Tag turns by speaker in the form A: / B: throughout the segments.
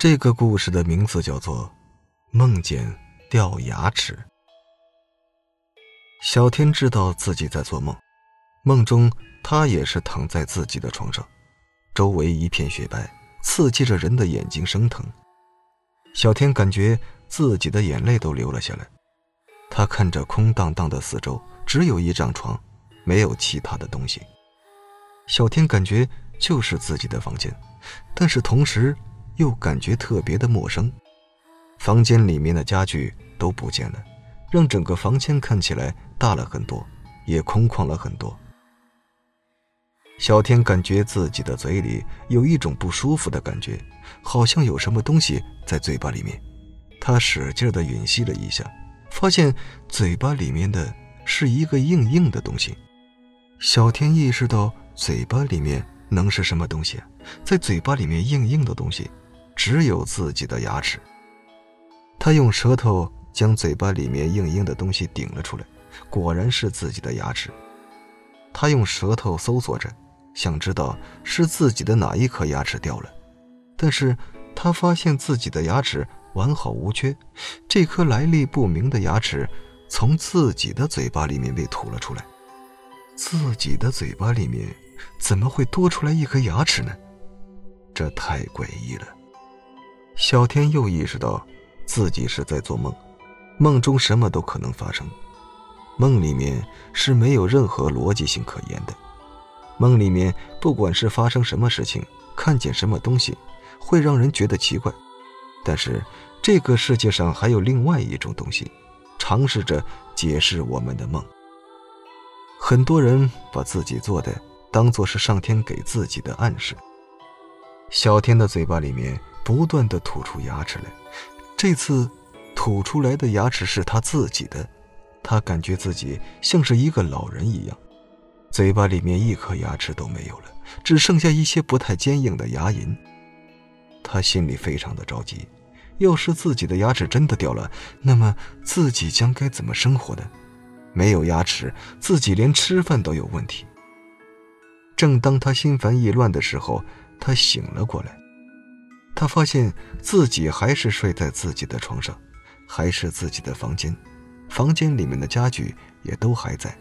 A: 这个故事的名字叫做《梦见掉牙齿》。小天知道自己在做梦，梦中他也是躺在自己的床上，周围一片雪白，刺激着人的眼睛生疼。小天感觉自己的眼泪都流了下来。他看着空荡荡的四周，只有一张床，没有其他的东西。小天感觉就是自己的房间，但是同时又感觉特别的陌生。房间里面的家具都不见了，让整个房间看起来大了很多，也空旷了很多。小天感觉自己的嘴里有一种不舒服的感觉，好像有什么东西在嘴巴里面。他使劲的吮吸了一下。发现嘴巴里面的是一个硬硬的东西，小天意识到嘴巴里面能是什么东西？在嘴巴里面硬硬的东西，只有自己的牙齿。他用舌头将嘴巴里面硬硬的东西顶了出来，果然是自己的牙齿。他用舌头搜索着，想知道是自己的哪一颗牙齿掉了，但是他发现自己的牙齿。完好无缺，这颗来历不明的牙齿从自己的嘴巴里面被吐了出来。自己的嘴巴里面怎么会多出来一颗牙齿呢？这太诡异了。小天又意识到自己是在做梦，梦中什么都可能发生。梦里面是没有任何逻辑性可言的。梦里面不管是发生什么事情，看见什么东西，会让人觉得奇怪。但是，这个世界上还有另外一种东西，尝试着解释我们的梦。很多人把自己做的当做是上天给自己的暗示。小天的嘴巴里面不断的吐出牙齿来，这次吐出来的牙齿是他自己的，他感觉自己像是一个老人一样，嘴巴里面一颗牙齿都没有了，只剩下一些不太坚硬的牙龈。他心里非常的着急，要是自己的牙齿真的掉了，那么自己将该怎么生活呢？没有牙齿，自己连吃饭都有问题。正当他心烦意乱的时候，他醒了过来。他发现自己还是睡在自己的床上，还是自己的房间，房间里面的家具也都还在。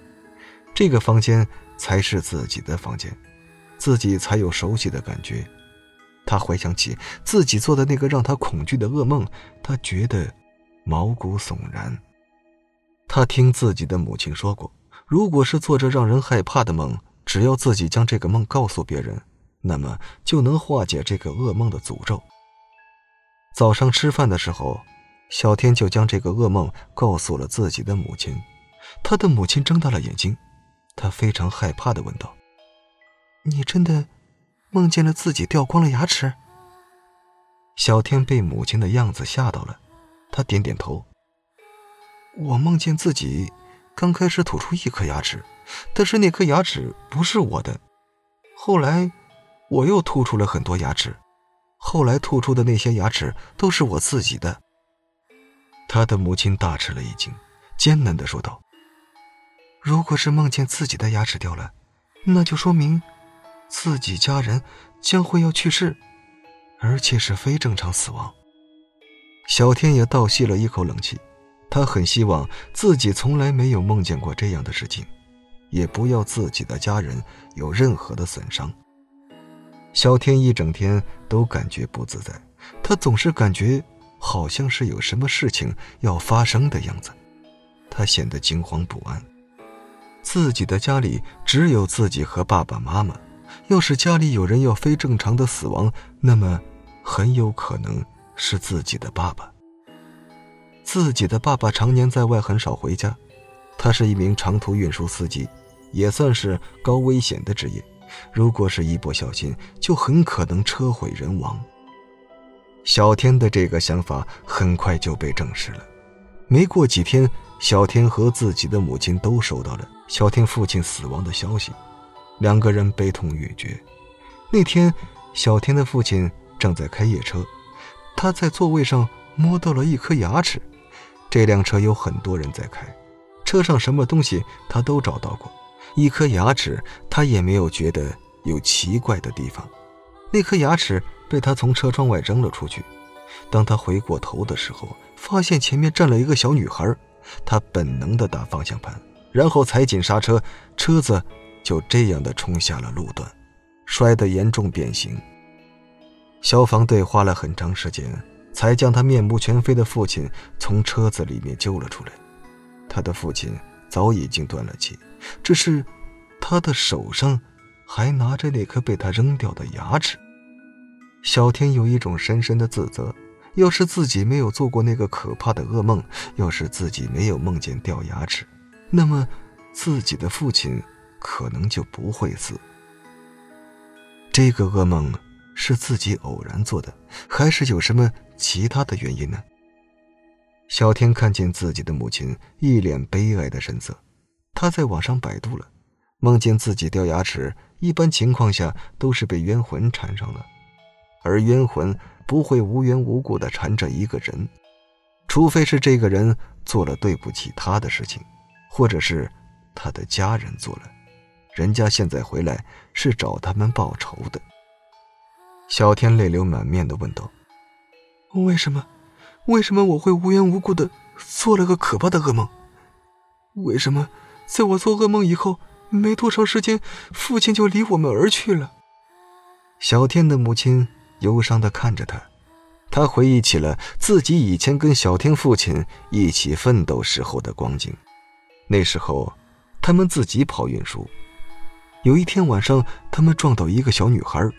A: 这个房间才是自己的房间，自己才有熟悉的感觉。他回想起自己做的那个让他恐惧的噩梦，他觉得毛骨悚然。他听自己的母亲说过，如果是做着让人害怕的梦，只要自己将这个梦告诉别人，那么就能化解这个噩梦的诅咒。早上吃饭的时候，小天就将这个噩梦告诉了自己的母亲。他的母亲睁大了眼睛，他非常害怕的问道：“你真的？”梦见了自己掉光了牙齿，小天被母亲的样子吓到了，他点点头。我梦见自己刚开始吐出一颗牙齿，但是那颗牙齿不是我的。后来我又吐出了很多牙齿，后来吐出的那些牙齿都是我自己的。他的母亲大吃了一惊，艰难的说道：“如果是梦见自己的牙齿掉了，那就说明……”自己家人将会要去世，而且是非正常死亡。小天也倒吸了一口冷气，他很希望自己从来没有梦见过这样的事情，也不要自己的家人有任何的损伤。小天一整天都感觉不自在，他总是感觉好像是有什么事情要发生的样子，他显得惊慌不安。自己的家里只有自己和爸爸妈妈。要是家里有人要非正常的死亡，那么很有可能是自己的爸爸。自己的爸爸常年在外，很少回家。他是一名长途运输司机，也算是高危险的职业。如果是一不小心，就很可能车毁人亡。小天的这个想法很快就被证实了。没过几天，小天和自己的母亲都收到了小天父亲死亡的消息。两个人悲痛欲绝。那天，小天的父亲正在开夜车，他在座位上摸到了一颗牙齿。这辆车有很多人在开，车上什么东西他都找到过，一颗牙齿他也没有觉得有奇怪的地方。那颗牙齿被他从车窗外扔了出去，当他回过头的时候，发现前面站了一个小女孩，他本能的打方向盘，然后踩紧刹车，车子就这样的冲下了路段，摔得严重变形。消防队花了很长时间，才将他面目全非的父亲从车子里面救了出来。他的父亲早已经断了气，只是他的手上还拿着那颗被他扔掉的牙齿。小天有一种深深的自责：要是自己没有做过那个可怕的噩梦，要是自己没有梦见掉牙齿，那么自己的父亲可能就不会死。这个噩梦。是自己偶然做的，还是有什么其他的原因呢？小天看见自己的母亲一脸悲哀的神色，他在网上百度了，梦见自己掉牙齿，一般情况下都是被冤魂缠上了，而冤魂不会无缘无故的缠着一个人，除非是这个人做了对不起他的事情，或者是他的家人做了，人家现在回来是找他们报仇的。小天泪流满面的问道：“为什么？为什么我会无缘无故的做了个可怕的噩梦？为什么在我做噩梦以后没多长时间，父亲就离我们而去了？”小天的母亲忧伤的看着他，他回忆起了自己以前跟小天父亲一起奋斗时候的光景。那时候，他们自己跑运输。有一天晚上，他们撞到一个小女孩。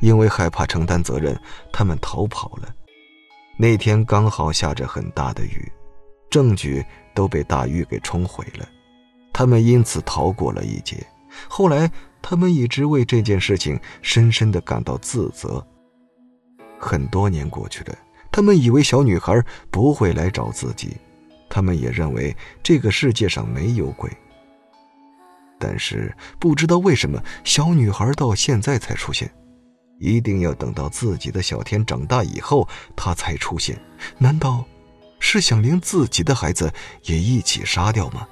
A: 因为害怕承担责任，他们逃跑了。那天刚好下着很大的雨，证据都被大雨给冲毁了，他们因此逃过了一劫。后来，他们一直为这件事情深深的感到自责。很多年过去了，他们以为小女孩不会来找自己，他们也认为这个世界上没有鬼。但是，不知道为什么，小女孩到现在才出现。一定要等到自己的小天长大以后，他才出现。难道是想连自己的孩子也一起杀掉吗？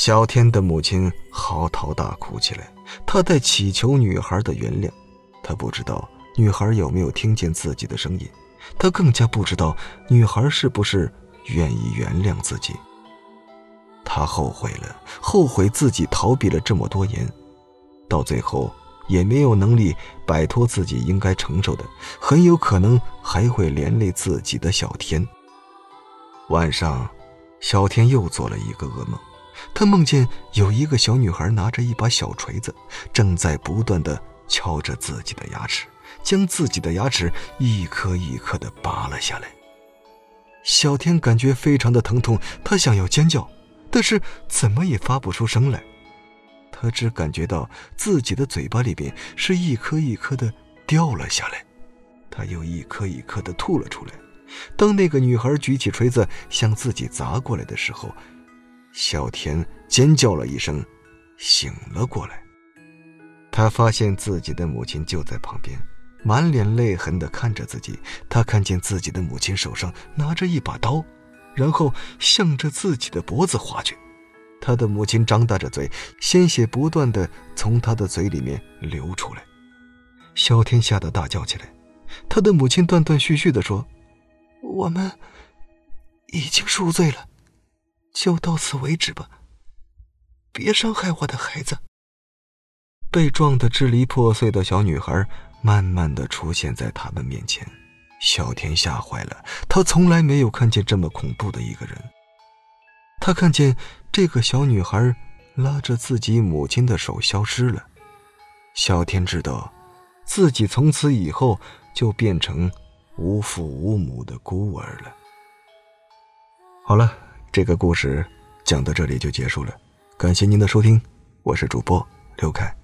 A: 小天的母亲嚎啕大哭起来，她在祈求女孩的原谅。她不知道女孩有没有听见自己的声音，她更加不知道女孩是不是愿意原谅自己。她后悔了，后悔自己逃避了这么多年，到最后。也没有能力摆脱自己应该承受的，很有可能还会连累自己的小天。晚上，小天又做了一个噩梦，他梦见有一个小女孩拿着一把小锤子，正在不断的敲着自己的牙齿，将自己的牙齿一颗一颗的拔了下来。小天感觉非常的疼痛，他想要尖叫，但是怎么也发不出声来。他只感觉到自己的嘴巴里边是一颗一颗的掉了下来，他又一颗一颗的吐了出来。当那个女孩举起锤子向自己砸过来的时候，小田尖叫了一声，醒了过来。他发现自己的母亲就在旁边，满脸泪痕的看着自己。他看见自己的母亲手上拿着一把刀，然后向着自己的脖子划去。他的母亲张大着嘴，鲜血不断的从他的嘴里面流出来。小天吓得大叫起来。他的母亲断断续续的说：“我们已经赎罪了，就到此为止吧，别伤害我的孩子。”被撞得支离破碎的小女孩慢慢的出现在他们面前。小天吓坏了，他从来没有看见这么恐怖的一个人。他看见这个小女孩拉着自己母亲的手消失了。小天知道，自己从此以后就变成无父无母的孤儿了。好了，这个故事讲到这里就结束了，感谢您的收听，我是主播刘凯。